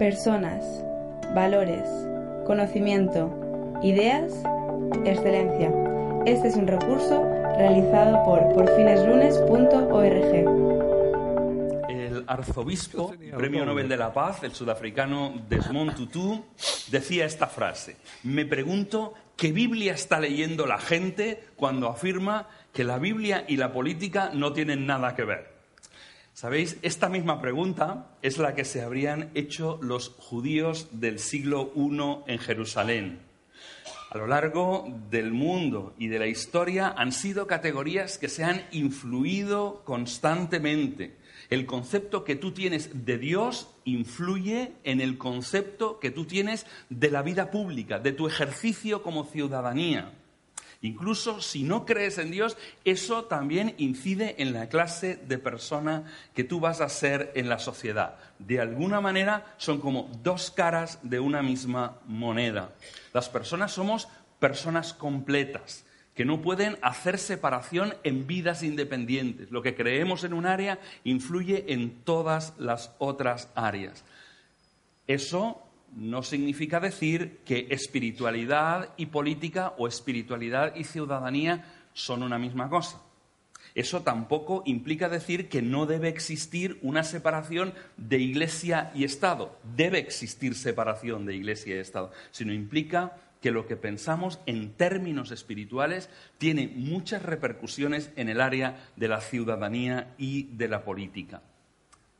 personas, valores, conocimiento, ideas, excelencia. Este es un recurso realizado por porfineslunes.org. El arzobispo, premio Nobel de la Paz, el sudafricano Desmond Tutu, decía esta frase. Me pregunto qué Biblia está leyendo la gente cuando afirma que la Biblia y la política no tienen nada que ver. ¿Sabéis? Esta misma pregunta es la que se habrían hecho los judíos del siglo I en Jerusalén. A lo largo del mundo y de la historia han sido categorías que se han influido constantemente. El concepto que tú tienes de Dios influye en el concepto que tú tienes de la vida pública, de tu ejercicio como ciudadanía. Incluso si no crees en Dios, eso también incide en la clase de persona que tú vas a ser en la sociedad. De alguna manera son como dos caras de una misma moneda. Las personas somos personas completas que no pueden hacer separación en vidas independientes. Lo que creemos en un área influye en todas las otras áreas. Eso no significa decir que espiritualidad y política o espiritualidad y ciudadanía son una misma cosa. Eso tampoco implica decir que no debe existir una separación de Iglesia y Estado. Debe existir separación de Iglesia y Estado, sino implica que lo que pensamos en términos espirituales tiene muchas repercusiones en el área de la ciudadanía y de la política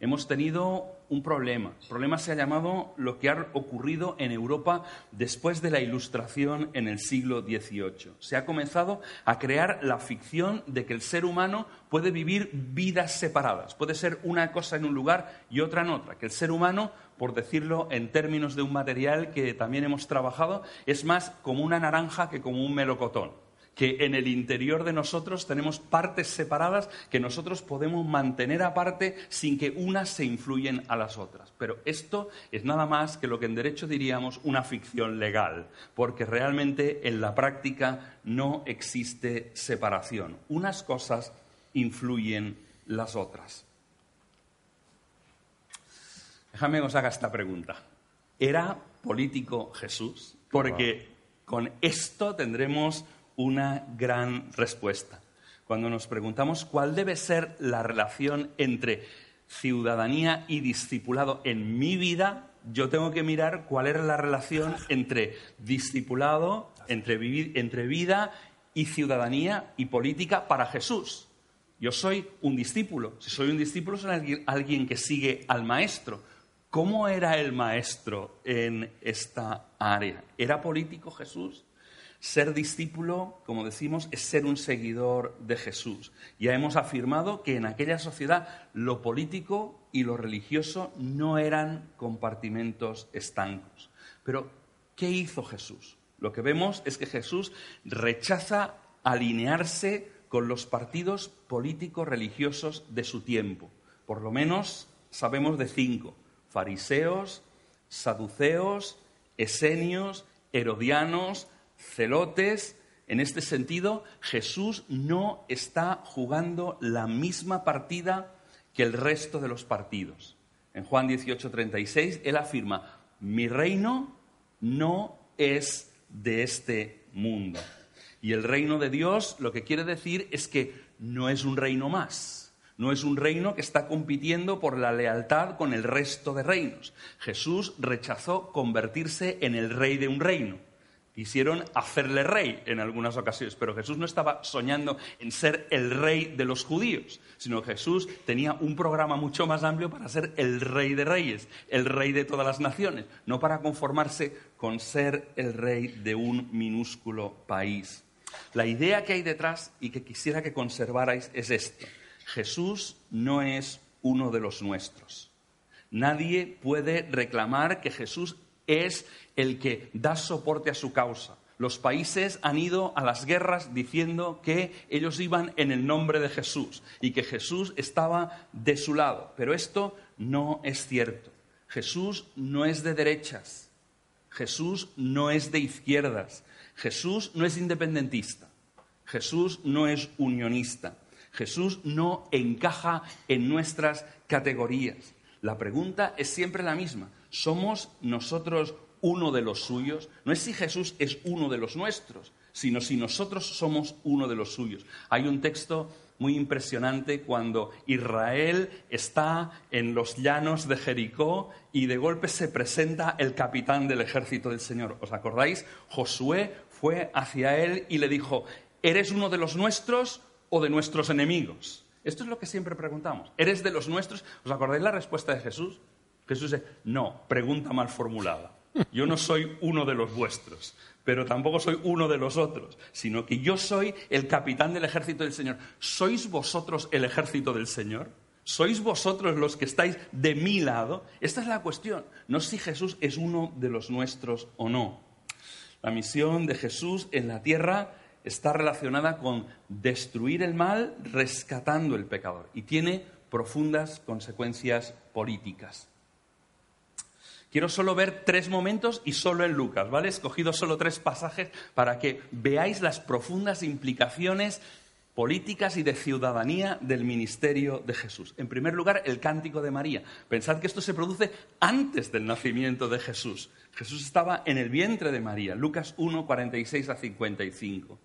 hemos tenido un problema. El problema se ha llamado lo que ha ocurrido en Europa después de la Ilustración en el siglo XVIII. Se ha comenzado a crear la ficción de que el ser humano puede vivir vidas separadas, puede ser una cosa en un lugar y otra en otra, que el ser humano, por decirlo en términos de un material que también hemos trabajado, es más como una naranja que como un melocotón que en el interior de nosotros tenemos partes separadas que nosotros podemos mantener aparte sin que unas se influyen a las otras. Pero esto es nada más que lo que en derecho diríamos una ficción legal, porque realmente en la práctica no existe separación. Unas cosas influyen las otras. Déjame que os haga esta pregunta. ¿Era político Jesús? Porque con esto tendremos una gran respuesta. Cuando nos preguntamos cuál debe ser la relación entre ciudadanía y discipulado en mi vida, yo tengo que mirar cuál era la relación entre discipulado, entre, entre vida y ciudadanía y política para Jesús. Yo soy un discípulo. Si soy un discípulo, soy alguien, alguien que sigue al maestro. ¿Cómo era el maestro en esta área? ¿Era político Jesús? Ser discípulo, como decimos, es ser un seguidor de Jesús. Ya hemos afirmado que en aquella sociedad lo político y lo religioso no eran compartimentos estancos. Pero, ¿qué hizo Jesús? Lo que vemos es que Jesús rechaza alinearse con los partidos políticos religiosos de su tiempo. Por lo menos sabemos de cinco. Fariseos, saduceos, esenios, herodianos, celotes. En este sentido, Jesús no está jugando la misma partida que el resto de los partidos. En Juan 18:36, él afirma, mi reino no es de este mundo. Y el reino de Dios lo que quiere decir es que no es un reino más. No es un reino que está compitiendo por la lealtad con el resto de reinos. Jesús rechazó convertirse en el rey de un reino. Quisieron hacerle rey en algunas ocasiones, pero Jesús no estaba soñando en ser el rey de los judíos, sino que Jesús tenía un programa mucho más amplio para ser el rey de reyes, el rey de todas las naciones, no para conformarse con ser el rey de un minúsculo país. La idea que hay detrás y que quisiera que conservarais es esto. Jesús no es uno de los nuestros. Nadie puede reclamar que Jesús es el que da soporte a su causa. Los países han ido a las guerras diciendo que ellos iban en el nombre de Jesús y que Jesús estaba de su lado. Pero esto no es cierto. Jesús no es de derechas. Jesús no es de izquierdas. Jesús no es independentista. Jesús no es unionista. Jesús no encaja en nuestras categorías. La pregunta es siempre la misma. ¿Somos nosotros uno de los suyos? No es si Jesús es uno de los nuestros, sino si nosotros somos uno de los suyos. Hay un texto muy impresionante cuando Israel está en los llanos de Jericó y de golpe se presenta el capitán del ejército del Señor. ¿Os acordáis? Josué fue hacia él y le dijo, ¿eres uno de los nuestros o de nuestros enemigos? Esto es lo que siempre preguntamos. ¿Eres de los nuestros? ¿Os acordáis la respuesta de Jesús? Jesús dice, no, pregunta mal formulada. Yo no soy uno de los vuestros, pero tampoco soy uno de los otros, sino que yo soy el capitán del ejército del Señor. ¿Sois vosotros el ejército del Señor? ¿Sois vosotros los que estáis de mi lado? Esta es la cuestión. No si Jesús es uno de los nuestros o no. La misión de Jesús en la tierra está relacionada con destruir el mal rescatando el pecador y tiene profundas consecuencias políticas. Quiero solo ver tres momentos y solo en Lucas, ¿vale? He escogido solo tres pasajes para que veáis las profundas implicaciones políticas y de ciudadanía del ministerio de Jesús. En primer lugar, el cántico de María. Pensad que esto se produce antes del nacimiento de Jesús. Jesús estaba en el vientre de María. Lucas 1, 46 a 55.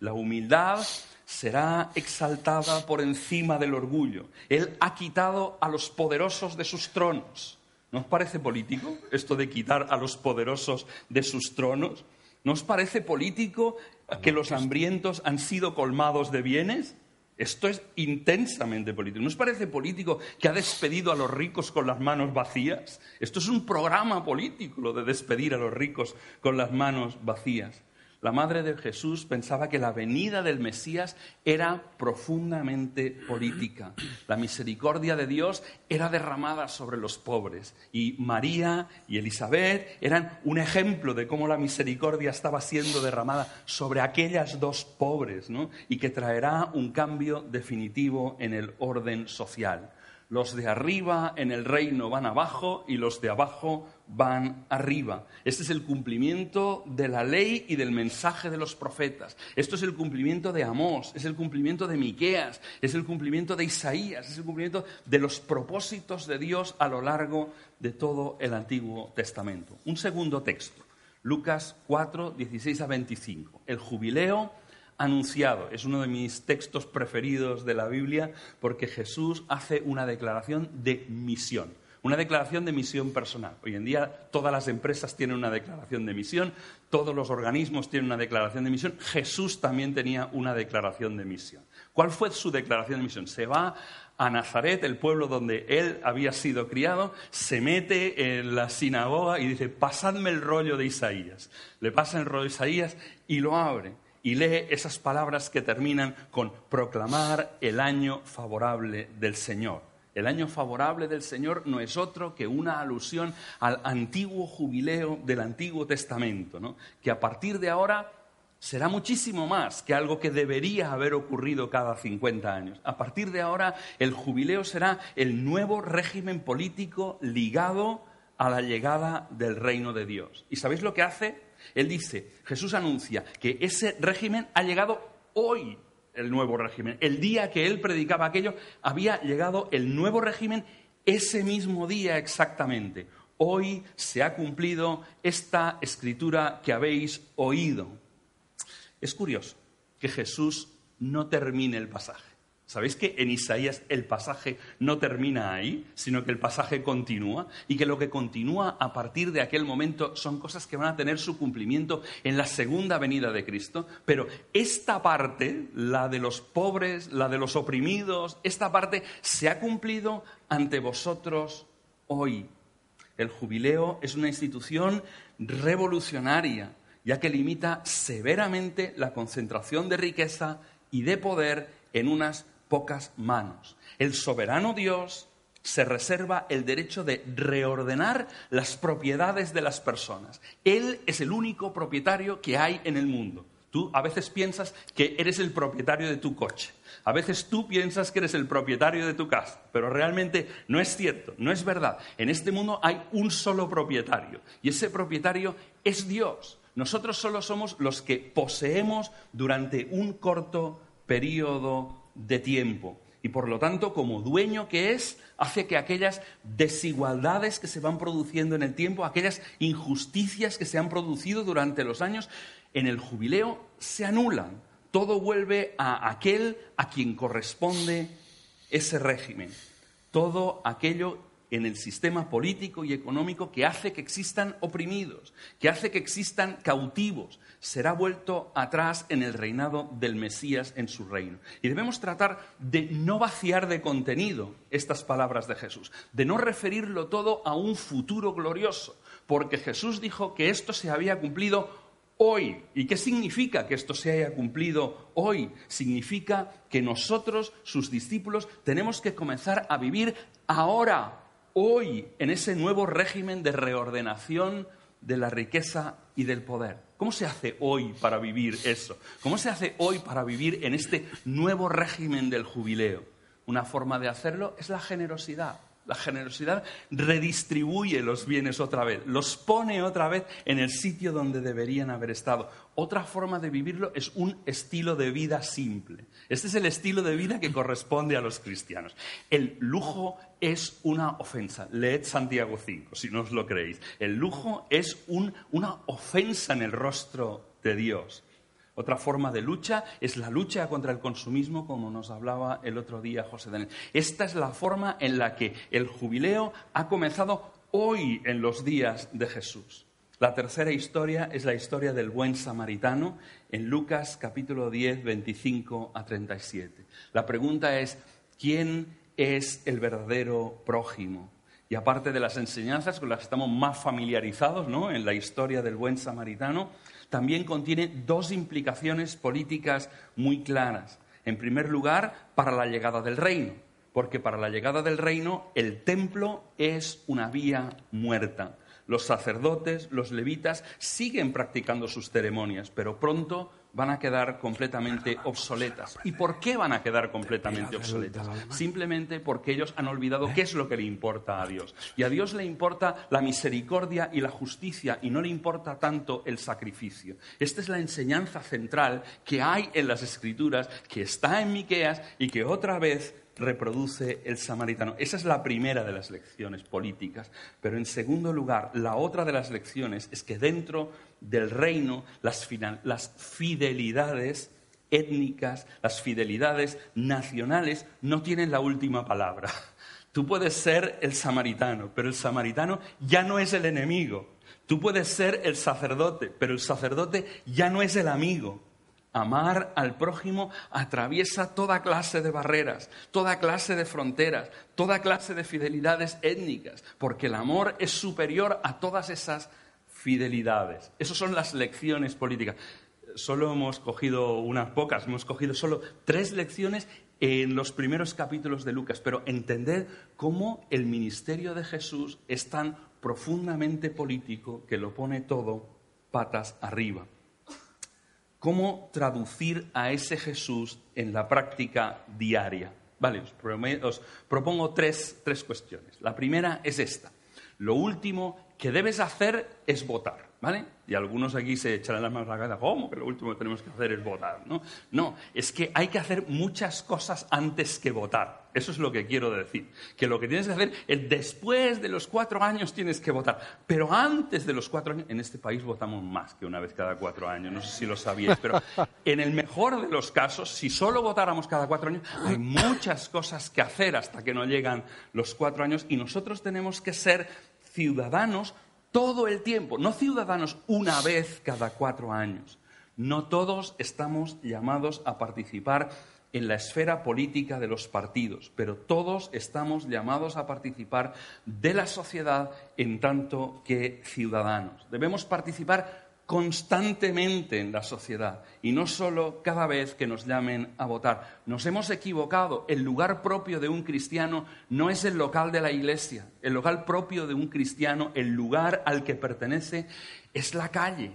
La humildad será exaltada por encima del orgullo. Él ha quitado a los poderosos de sus tronos. ¿No os parece político esto de quitar a los poderosos de sus tronos? ¿No os parece político que los hambrientos han sido colmados de bienes? Esto es intensamente político. ¿No os parece político que ha despedido a los ricos con las manos vacías? Esto es un programa político, lo de despedir a los ricos con las manos vacías. La madre de Jesús pensaba que la venida del Mesías era profundamente política. La misericordia de Dios era derramada sobre los pobres. Y María y Elizabeth eran un ejemplo de cómo la misericordia estaba siendo derramada sobre aquellas dos pobres, ¿no? Y que traerá un cambio definitivo en el orden social. Los de arriba en el reino van abajo y los de abajo van arriba. Este es el cumplimiento de la ley y del mensaje de los profetas. Esto es el cumplimiento de Amós, es el cumplimiento de Miqueas, es el cumplimiento de Isaías, es el cumplimiento de los propósitos de Dios a lo largo de todo el Antiguo Testamento. Un segundo texto, Lucas 4, 16 a 25. El jubileo anunciado. Es uno de mis textos preferidos de la Biblia porque Jesús hace una declaración de misión. Una declaración de misión personal. Hoy en día todas las empresas tienen una declaración de misión, todos los organismos tienen una declaración de misión. Jesús también tenía una declaración de misión. ¿Cuál fue su declaración de misión? Se va a Nazaret, el pueblo donde él había sido criado, se mete en la sinagoga y dice, pasadme el rollo de Isaías. Le pasa el rollo de Isaías y lo abre y lee esas palabras que terminan con proclamar el año favorable del Señor. El año favorable del Señor no es otro que una alusión al antiguo jubileo del Antiguo Testamento, ¿no? que a partir de ahora será muchísimo más que algo que debería haber ocurrido cada 50 años. A partir de ahora el jubileo será el nuevo régimen político ligado a la llegada del reino de Dios. ¿Y sabéis lo que hace? Él dice, Jesús anuncia que ese régimen ha llegado hoy, el nuevo régimen. El día que él predicaba aquello, había llegado el nuevo régimen ese mismo día exactamente. Hoy se ha cumplido esta escritura que habéis oído. Es curioso que Jesús no termine el pasaje. ¿Sabéis que en Isaías el pasaje no termina ahí, sino que el pasaje continúa? Y que lo que continúa a partir de aquel momento son cosas que van a tener su cumplimiento en la segunda venida de Cristo. Pero esta parte, la de los pobres, la de los oprimidos, esta parte se ha cumplido ante vosotros hoy. El jubileo es una institución revolucionaria, ya que limita severamente la concentración de riqueza y de poder en unas pocas manos. El soberano Dios se reserva el derecho de reordenar las propiedades de las personas. Él es el único propietario que hay en el mundo. Tú a veces piensas que eres el propietario de tu coche. A veces tú piensas que eres el propietario de tu casa, pero realmente no es cierto, no es verdad. En este mundo hay un solo propietario y ese propietario es Dios. Nosotros solo somos los que poseemos durante un corto periodo de tiempo. y por lo tanto, como dueño que es, hace que aquellas desigualdades que se van produciendo en el tiempo, aquellas injusticias que se han producido durante los años, en el jubileo se anulan. Todo vuelve a aquel a quien corresponde ese régimen. Todo aquello en el sistema político y económico que hace que existan oprimidos, que hace que existan cautivos, será vuelto atrás en el reinado del Mesías en su reino. Y debemos tratar de no vaciar de contenido estas palabras de Jesús, de no referirlo todo a un futuro glorioso, porque Jesús dijo que esto se había cumplido hoy. ¿Y qué significa que esto se haya cumplido hoy? Significa que nosotros, sus discípulos, tenemos que comenzar a vivir ahora, hoy, en ese nuevo régimen de reordenación de la riqueza y del poder. ¿Cómo se hace hoy para vivir eso? ¿Cómo se hace hoy para vivir en este nuevo régimen del jubileo? Una forma de hacerlo es la generosidad. La generosidad redistribuye los bienes otra vez, los pone otra vez en el sitio donde deberían haber estado. Otra forma de vivirlo es un estilo de vida simple. Este es el estilo de vida que corresponde a los cristianos. El lujo es una ofensa. Leed Santiago 5, si no os lo creéis. El lujo es una ofensa en el rostro de Dios. Otra forma de lucha es la lucha contra el consumismo, como nos hablaba el otro día José Daniel. Esta es la forma en la que el jubileo ha comenzado hoy en los días de Jesús. La tercera historia es la historia del buen samaritano en Lucas capítulo 10, 25 a 37. La pregunta es, ¿quién es el verdadero prójimo? Y aparte de las enseñanzas con las que estamos más familiarizados ¿no? en la historia del buen samaritano, también contiene dos implicaciones políticas muy claras. En primer lugar, para la llegada del reino, porque para la llegada del reino el templo es una vía muerta. Los sacerdotes, los levitas siguen practicando sus ceremonias, pero pronto van a quedar completamente obsoletas. ¿Y por qué van a quedar completamente obsoletas? Simplemente porque ellos han olvidado qué es lo que le importa a Dios. Y a Dios le importa la misericordia y la justicia y no le importa tanto el sacrificio. Esta es la enseñanza central que hay en las Escrituras, que está en Miqueas y que otra vez reproduce el samaritano. Esa es la primera de las lecciones políticas. Pero en segundo lugar, la otra de las lecciones es que dentro del reino las, fidelidades étnicas, las fidelidades nacionales no tienen la última palabra. Tú puedes ser el samaritano, pero el samaritano ya no es el enemigo. Tú puedes ser el sacerdote, pero el sacerdote ya no es el amigo. Amar al prójimo atraviesa toda clase de barreras, toda clase de fronteras, toda clase de fidelidades étnicas, porque el amor es superior a todas esas fidelidades. Esas son las lecciones políticas. Solo hemos cogido unas pocas, hemos cogido solo tres lecciones en los primeros capítulos de Lucas, pero entender cómo el ministerio de Jesús es tan profundamente político que lo pone todo patas arriba. ¿Cómo traducir a ese Jesús en la práctica diaria? Vale, os, propongo tres, tres cuestiones. La primera es esta. Lo último que debes hacer es votar, ¿vale? Y algunos aquí se echarán las manos a la cabeza, ¿cómo? Que lo último que tenemos que hacer es votar, ¿no? No, es que hay que hacer muchas cosas antes que votar. Eso es lo que quiero decir. Que lo que tienes que hacer es después de los cuatro años tienes que votar. Pero antes de los cuatro años, en este país votamos más que una vez cada cuatro años, no sé si lo sabíais, pero en el mejor de los casos, si solo votáramos cada cuatro años, hay muchas cosas que hacer hasta que no llegan los cuatro años y nosotros tenemos que ser ciudadanos todo el tiempo, no ciudadanos una vez cada cuatro años. No todos estamos llamados a participar en la esfera política de los partidos, pero todos estamos llamados a participar de la sociedad en tanto que ciudadanos. Debemos participar constantemente en la sociedad y no solo cada vez que nos llamen a votar. Nos hemos equivocado. El lugar propio de un cristiano no es el local de la iglesia. El local propio de un cristiano, el lugar al que pertenece, es la calle.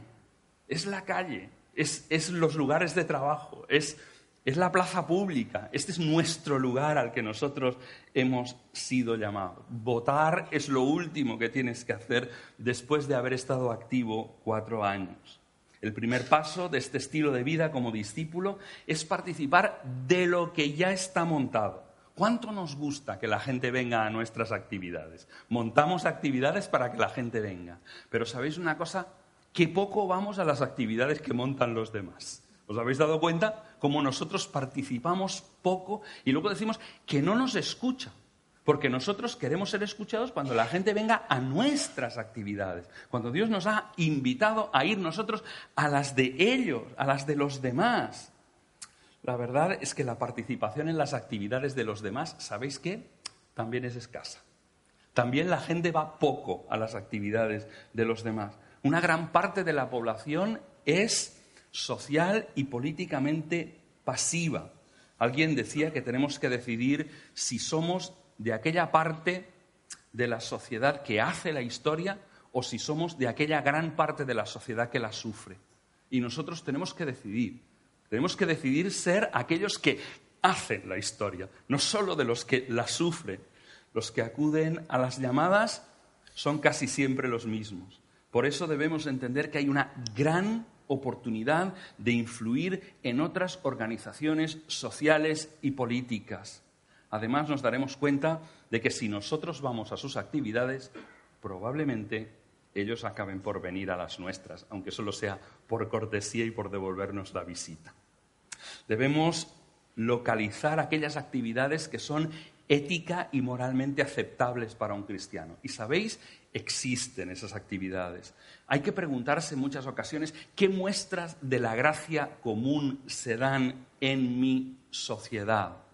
Es la calle. Es, es los lugares de trabajo. Es es la plaza pública. Este es nuestro lugar al que nosotros hemos sido llamados. Votar es lo último que tienes que hacer después de haber estado activo cuatro años. El primer paso de este estilo de vida como discípulo es participar de lo que ya está montado. ¿Cuánto nos gusta que la gente venga a nuestras actividades? Montamos actividades para que la gente venga. Pero ¿sabéis una cosa? Que poco vamos a las actividades que montan los demás. ¿Os habéis dado cuenta? Como nosotros participamos poco y luego decimos que no nos escucha. Porque nosotros queremos ser escuchados cuando la gente venga a nuestras actividades, cuando Dios nos ha invitado a ir nosotros a las de ellos, a las de los demás. La verdad es que la participación en las actividades de los demás, ¿sabéis qué? También es escasa. También la gente va poco a las actividades de los demás. Una gran parte de la población es social y políticamente pasiva. Alguien decía que tenemos que decidir si somos de aquella parte de la sociedad que hace la historia o si somos de aquella gran parte de la sociedad que la sufre. Y nosotros tenemos que decidir. Tenemos que decidir ser aquellos que hacen la historia, no solo de los que la sufren. Los que acuden a las llamadas son casi siempre los mismos. Por eso debemos entender que hay una gran oportunidad de influir en otras organizaciones sociales y políticas. Además, nos daremos cuenta de que si nosotros vamos a sus actividades, probablemente ellos acaben por venir a las nuestras, aunque solo sea por cortesía y por devolvernos la visita. Debemos localizar aquellas actividades que son ética y moralmente aceptables para un cristiano. Y sabéis, existen esas actividades. Hay que preguntarse en muchas ocasiones qué muestras de la gracia común se dan en mi sociedad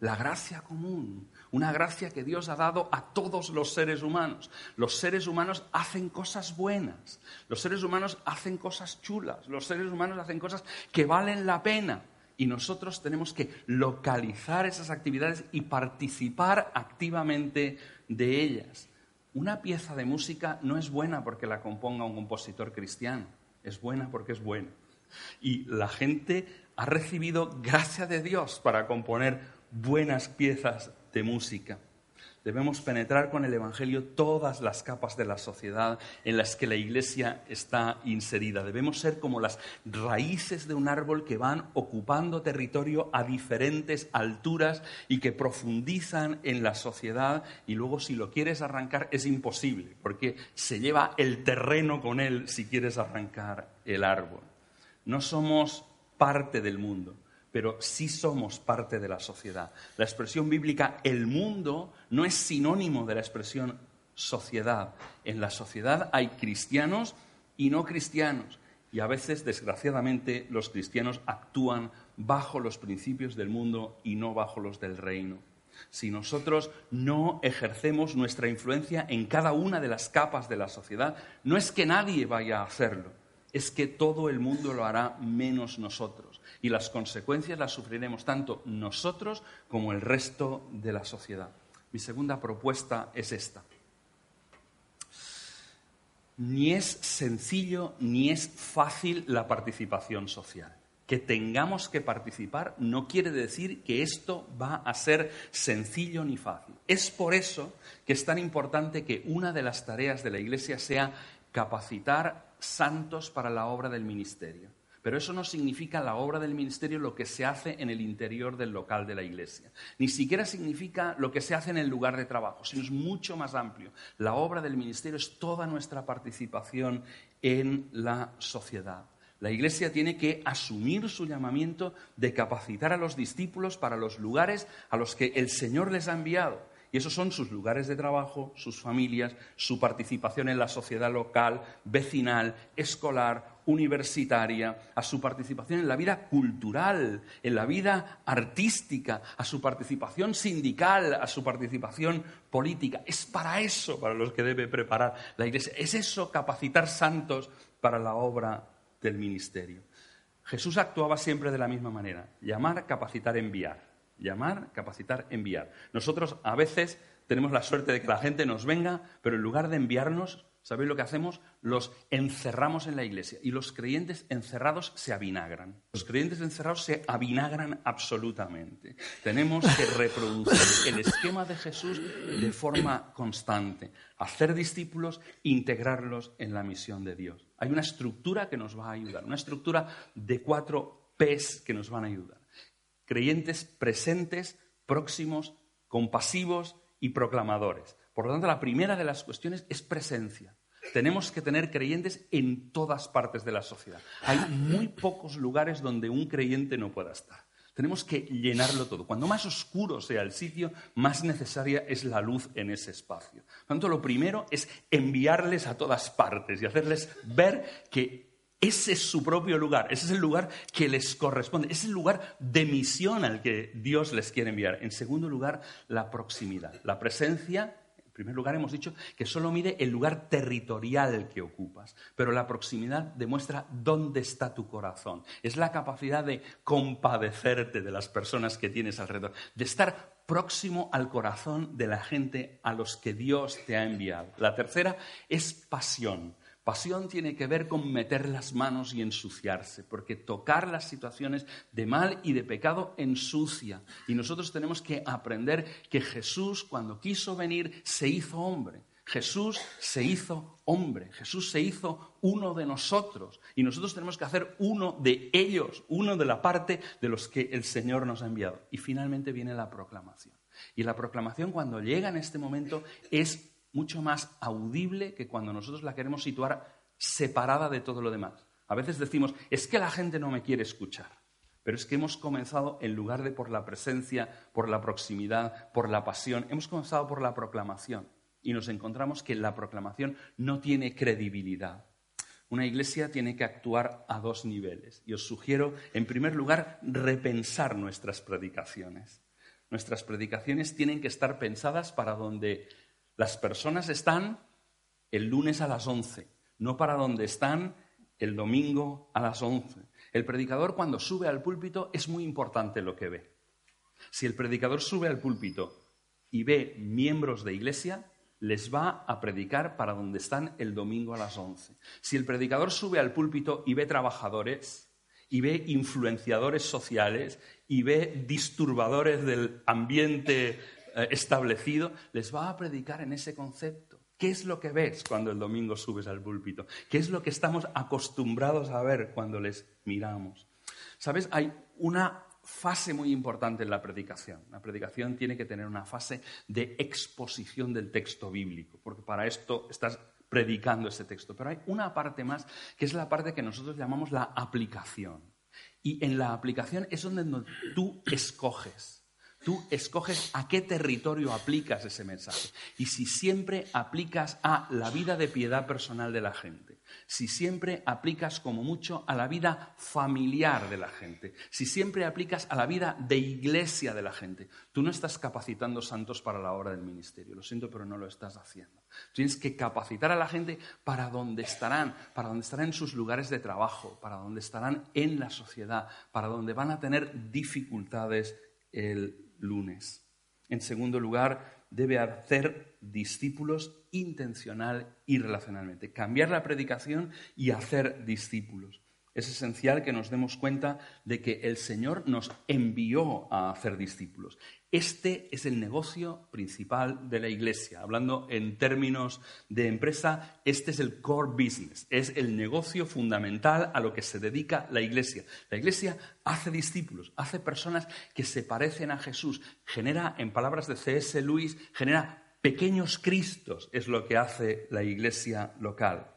la gracia común, una gracia que Dios ha dado a todos los seres humanos. Los seres humanos hacen cosas buenas, los seres humanos hacen cosas chulas, los seres humanos hacen cosas que valen la pena. Y nosotros tenemos que localizar esas actividades y participar activamente de ellas. Una pieza de música no es buena porque la componga un compositor cristiano, es buena porque es buena. Y la gente ha recibido gracia de Dios para componer buenas piezas de música. Debemos penetrar con el Evangelio todas las capas de la sociedad en las que la Iglesia está inserida. Debemos ser como las raíces de un árbol que van ocupando territorio a diferentes alturas y que profundizan en la sociedad y luego si lo quieres arrancar es imposible porque se lleva el terreno con él si quieres arrancar el árbol. No somos parte del mundo pero sí somos parte de la sociedad. La expresión bíblica el mundo no es sinónimo de la expresión sociedad. En la sociedad hay cristianos y no cristianos. Y a veces, desgraciadamente, los cristianos actúan bajo los principios del mundo y no bajo los del reino. Si nosotros no ejercemos nuestra influencia en cada una de las capas de la sociedad, no es que nadie vaya a hacerlo, es que todo el mundo lo hará menos nosotros. Y las consecuencias las sufriremos tanto nosotros como el resto de la sociedad. Mi segunda propuesta es esta. Ni es sencillo ni es fácil la participación social. Que tengamos que participar no quiere decir que esto va a ser sencillo ni fácil. Es por eso que es tan importante que una de las tareas de la Iglesia sea capacitar santos para la obra del ministerio. Pero eso no significa la obra del ministerio lo que se hace en el interior del local de la iglesia. Ni siquiera significa lo que se hace en el lugar de trabajo, sino es mucho más amplio. La obra del ministerio es toda nuestra participación en la sociedad. La iglesia tiene que asumir su llamamiento de capacitar a los discípulos para los lugares a los que el Señor les ha enviado. Y esos son sus lugares de trabajo, sus familias, su participación en la sociedad local, vecinal, escolar, universitaria, a su participación en la vida cultural, en la vida artística, a su participación sindical, a su participación política. Es para eso para los que debe preparar la Iglesia. Es eso capacitar santos para la obra del ministerio. Jesús actuaba siempre de la misma manera, llamar, capacitar, enviar. Llamar, capacitar, enviar. Nosotros a veces tenemos la suerte de que la gente nos venga, pero en lugar de enviarnos, ¿sabéis lo que hacemos? Los encerramos en la iglesia y los creyentes encerrados se avinagran. Los creyentes encerrados se avinagran absolutamente. Tenemos que reproducir el esquema de Jesús de forma constante, hacer discípulos, integrarlos en la misión de Dios. Hay una estructura que nos va a ayudar, una estructura de cuatro P's que nos van a ayudar creyentes presentes, próximos, compasivos y proclamadores. Por lo tanto, la primera de las cuestiones es presencia. Tenemos que tener creyentes en todas partes de la sociedad. Hay muy pocos lugares donde un creyente no pueda estar. Tenemos que llenarlo todo. Cuando más oscuro sea el sitio, más necesaria es la luz en ese espacio. Por lo tanto, lo primero es enviarles a todas partes y hacerles ver que ese es su propio lugar, ese es el lugar que les corresponde, ese es el lugar de misión al que Dios les quiere enviar. En segundo lugar, la proximidad, la presencia. En primer lugar, hemos dicho que solo mide el lugar territorial que ocupas, pero la proximidad demuestra dónde está tu corazón. Es la capacidad de compadecerte de las personas que tienes alrededor, de estar próximo al corazón de la gente a los que Dios te ha enviado. La tercera es pasión. Pasión tiene que ver con meter las manos y ensuciarse, porque tocar las situaciones de mal y de pecado ensucia. Y nosotros tenemos que aprender que Jesús, cuando quiso venir, se hizo hombre. Jesús se hizo hombre, Jesús se hizo uno de nosotros y nosotros tenemos que hacer uno de ellos, uno de la parte de los que el Señor nos ha enviado. Y finalmente viene la proclamación. Y la proclamación cuando llega en este momento es mucho más audible que cuando nosotros la queremos situar separada de todo lo demás. A veces decimos, es que la gente no me quiere escuchar, pero es que hemos comenzado en lugar de por la presencia, por la proximidad, por la pasión, hemos comenzado por la proclamación y nos encontramos que la proclamación no tiene credibilidad. Una iglesia tiene que actuar a dos niveles y os sugiero, en primer lugar, repensar nuestras predicaciones. Nuestras predicaciones tienen que estar pensadas para donde las personas están el lunes a las 11, no para donde están el domingo a las 11. El predicador cuando sube al púlpito es muy importante lo que ve. Si el predicador sube al púlpito y ve miembros de iglesia, les va a predicar para donde están el domingo a las 11. Si el predicador sube al púlpito y ve trabajadores, y ve influenciadores sociales, y ve disturbadores del ambiente establecido, les va a predicar en ese concepto. ¿Qué es lo que ves cuando el domingo subes al púlpito? ¿Qué es lo que estamos acostumbrados a ver cuando les miramos? ¿Sabes? Hay una fase muy importante en la predicación. La predicación tiene que tener una fase de exposición del texto bíblico, porque para esto estás predicando ese texto. Pero hay una parte más, que es la parte que nosotros llamamos la aplicación. Y en la aplicación es donde tú escoges Tú escoges a qué territorio aplicas ese mensaje. Y si siempre aplicas a la vida de piedad personal de la gente, si siempre aplicas como mucho a la vida familiar de la gente, si siempre aplicas a la vida de iglesia de la gente, tú no estás capacitando santos para la obra del ministerio. Lo siento, pero no lo estás haciendo. Tienes que capacitar a la gente para donde estarán, para donde estarán en sus lugares de trabajo, para donde estarán en la sociedad, para donde van a tener dificultades el lunes. En segundo lugar, debe hacer discípulos intencional y relacionalmente. Cambiar la predicación y hacer discípulos. Es esencial que nos demos cuenta de que el Señor nos envió a hacer discípulos. Este es el negocio principal de la iglesia. Hablando en términos de empresa, este es el core business, es el negocio fundamental a lo que se dedica la iglesia. La iglesia hace discípulos, hace personas que se parecen a Jesús, genera, en palabras de C.S. Lewis, genera pequeños cristos, es lo que hace la iglesia local.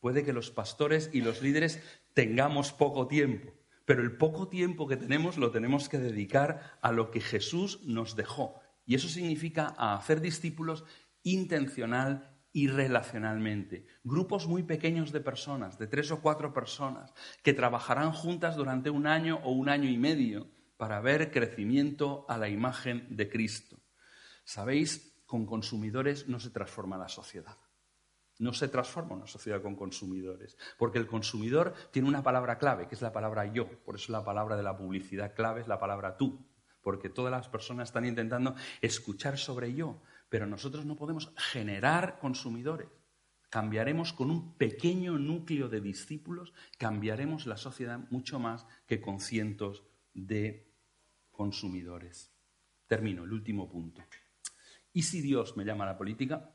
Puede que los pastores y los líderes tengamos poco tiempo, pero el poco tiempo que tenemos lo tenemos que dedicar a lo que Jesús nos dejó. Y eso significa hacer discípulos intencional y relacionalmente. Grupos muy pequeños de personas, de tres o cuatro personas, que trabajarán juntas durante un año o un año y medio para ver crecimiento a la imagen de Cristo. Sabéis, con consumidores no se transforma la sociedad. No se transforma una sociedad con consumidores, porque el consumidor tiene una palabra clave, que es la palabra yo. Por eso la palabra de la publicidad clave es la palabra tú, porque todas las personas están intentando escuchar sobre yo, pero nosotros no podemos generar consumidores. Cambiaremos con un pequeño núcleo de discípulos, cambiaremos la sociedad mucho más que con cientos de consumidores. Termino, el último punto. ¿Y si Dios me llama a la política?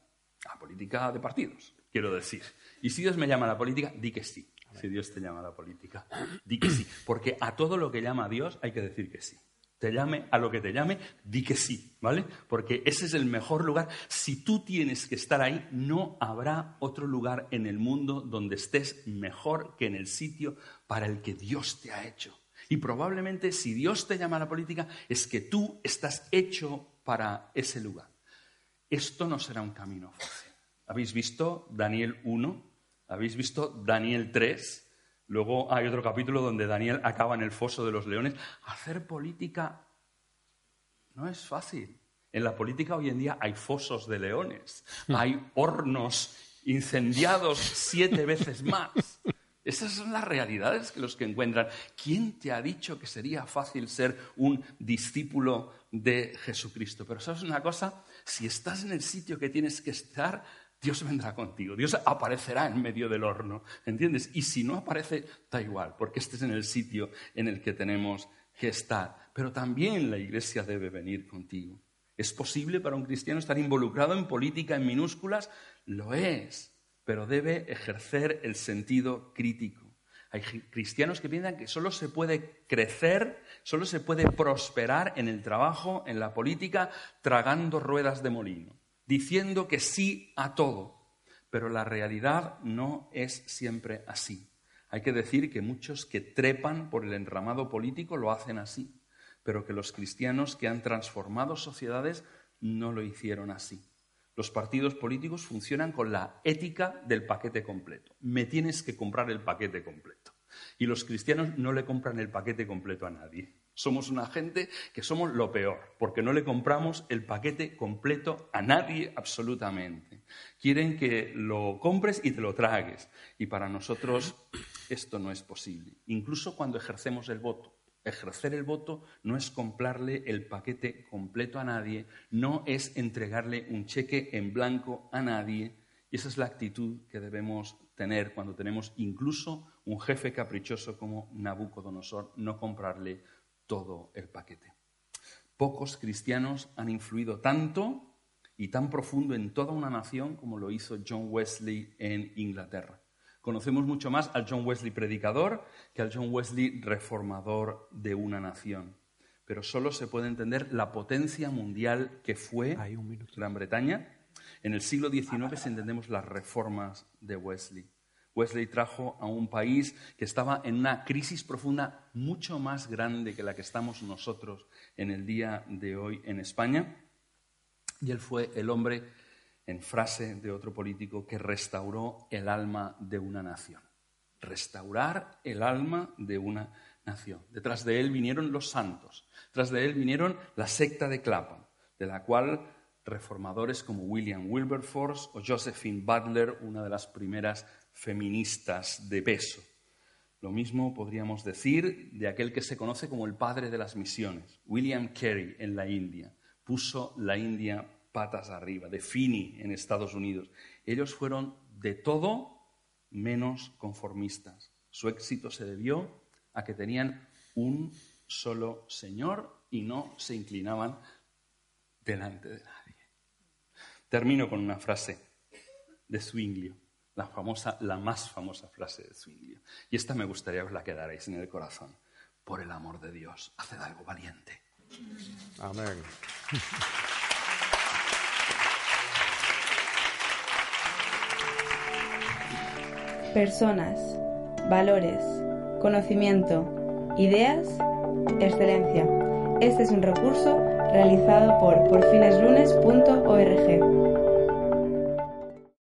A política de partidos quiero decir. Y si Dios me llama a la política, di que sí. Si Dios te llama a la política, di que sí. Porque a todo lo que llama a Dios hay que decir que sí. te llame a lo que te llame, di que sí, ¿vale? Porque ese es el mejor lugar. Si tú tienes que estar ahí, no habrá otro lugar en el mundo donde estés mejor que en el sitio para el que Dios te ha hecho. Y probablemente si Dios te llama a la política es que tú estás hecho para ese lugar. Esto no será un camino fácil. ¿Habéis visto Daniel 1? ¿Habéis visto Daniel 3? Luego hay otro capítulo donde Daniel acaba en el foso de los leones. Hacer política no es fácil. En la política hoy en día hay fosos de leones, hay hornos incendiados siete veces más. Esas son las realidades que los que encuentran. ¿Quién te ha dicho que sería fácil ser un discípulo de Jesucristo? Pero sabes una cosa, si estás en el sitio que tienes que estar, Dios vendrá contigo, Dios aparecerá en medio del horno, ¿entiendes? Y si no aparece, da igual, porque este es en el sitio en el que tenemos que estar. Pero también la iglesia debe venir contigo. ¿Es posible para un cristiano estar involucrado en política en minúsculas? Lo es, pero debe ejercer el sentido crítico. Hay cristianos que piensan que solo se puede crecer, solo se puede prosperar en el trabajo, en la política, tragando ruedas de molino diciendo que sí a todo. Pero la realidad no es siempre así. Hay que decir que muchos que trepan por el enramado político lo hacen así, pero que los cristianos que han transformado sociedades no lo hicieron así. Los partidos políticos funcionan con la ética del paquete completo. Me tienes que comprar el paquete completo. Y los cristianos no le compran el paquete completo a nadie. Somos una gente que somos lo peor, porque no le compramos el paquete completo a nadie absolutamente. Quieren que lo compres y te lo tragues. Y para nosotros esto no es posible. Incluso cuando ejercemos el voto. Ejercer el voto no es comprarle el paquete completo a nadie, no es entregarle un cheque en blanco a nadie. Y esa es la actitud que debemos tener cuando tenemos incluso un jefe caprichoso como Nabucodonosor, no comprarle todo el paquete. Pocos cristianos han influido tanto y tan profundo en toda una nación como lo hizo John Wesley en Inglaterra. Conocemos mucho más al John Wesley predicador que al John Wesley reformador de una nación. Pero solo se puede entender la potencia mundial que fue Gran Bretaña en el siglo XIX si entendemos las reformas de Wesley. Wesley trajo a un país que estaba en una crisis profunda mucho más grande que la que estamos nosotros en el día de hoy en España. Y él fue el hombre, en frase de otro político, que restauró el alma de una nación. Restaurar el alma de una nación. Detrás de él vinieron los santos. Detrás de él vinieron la secta de Clapham, de la cual reformadores como William Wilberforce o Josephine Butler, una de las primeras feministas de peso. Lo mismo podríamos decir de aquel que se conoce como el padre de las misiones, William Carey en la India. Puso la India patas arriba, de Finney en Estados Unidos. Ellos fueron de todo menos conformistas. Su éxito se debió a que tenían un solo Señor y no se inclinaban delante de nadie. Termino con una frase de Zwinglio la famosa, la más famosa frase de Zwinglio. Y esta me gustaría que os la quedarais en el corazón. Por el amor de Dios, haced algo valiente. Amén. Personas, valores, conocimiento, ideas, excelencia. Este es un recurso realizado por porfineslunes.org.